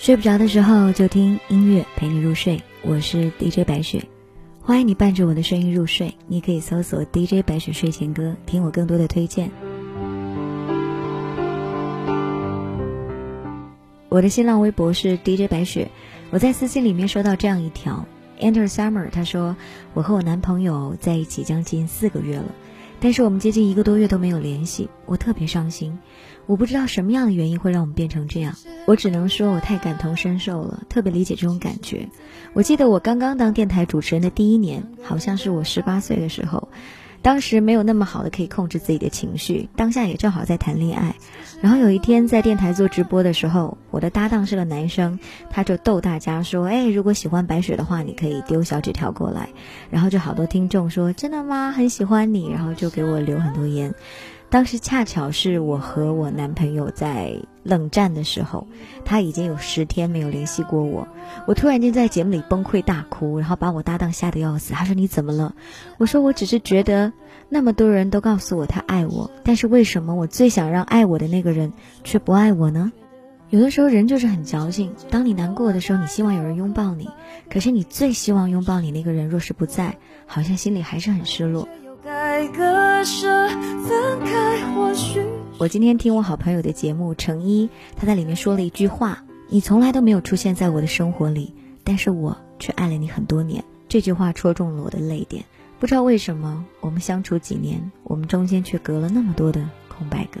睡不着的时候就听音乐陪你入睡，我是 DJ 白雪，欢迎你伴着我的声音入睡。你可以搜索 DJ 白雪睡前歌，听我更多的推荐。我的新浪微博是 DJ 白雪，我在私信里面收到这样一条，Enter Summer，他说我和我男朋友在一起将近四个月了。但是我们接近一个多月都没有联系，我特别伤心。我不知道什么样的原因会让我们变成这样，我只能说我太感同身受了，特别理解这种感觉。我记得我刚刚当电台主持人的第一年，好像是我十八岁的时候。当时没有那么好的可以控制自己的情绪，当下也正好在谈恋爱。然后有一天在电台做直播的时候，我的搭档是个男生，他就逗大家说：“哎，如果喜欢白雪的话，你可以丢小纸条过来。”然后就好多听众说：“真的吗？很喜欢你。”然后就给我留很多言。当时恰巧是我和我男朋友在冷战的时候，他已经有十天没有联系过我。我突然间在节目里崩溃大哭，然后把我搭档吓得要死。他说：“你怎么了？”我说：“我只是觉得那么多人都告诉我他爱我，但是为什么我最想让爱我的那个人却不爱我呢？”有的时候人就是很矫情。当你难过的时候，你希望有人拥抱你，可是你最希望拥抱你那个人若是不在，好像心里还是很失落。该割舍分开，或许我今天听我好朋友的节目，程一，他在里面说了一句话：“你从来都没有出现在我的生活里，但是我却爱了你很多年。”这句话戳中了我的泪点。不知道为什么，我们相处几年，我们中间却隔了那么多的空白格。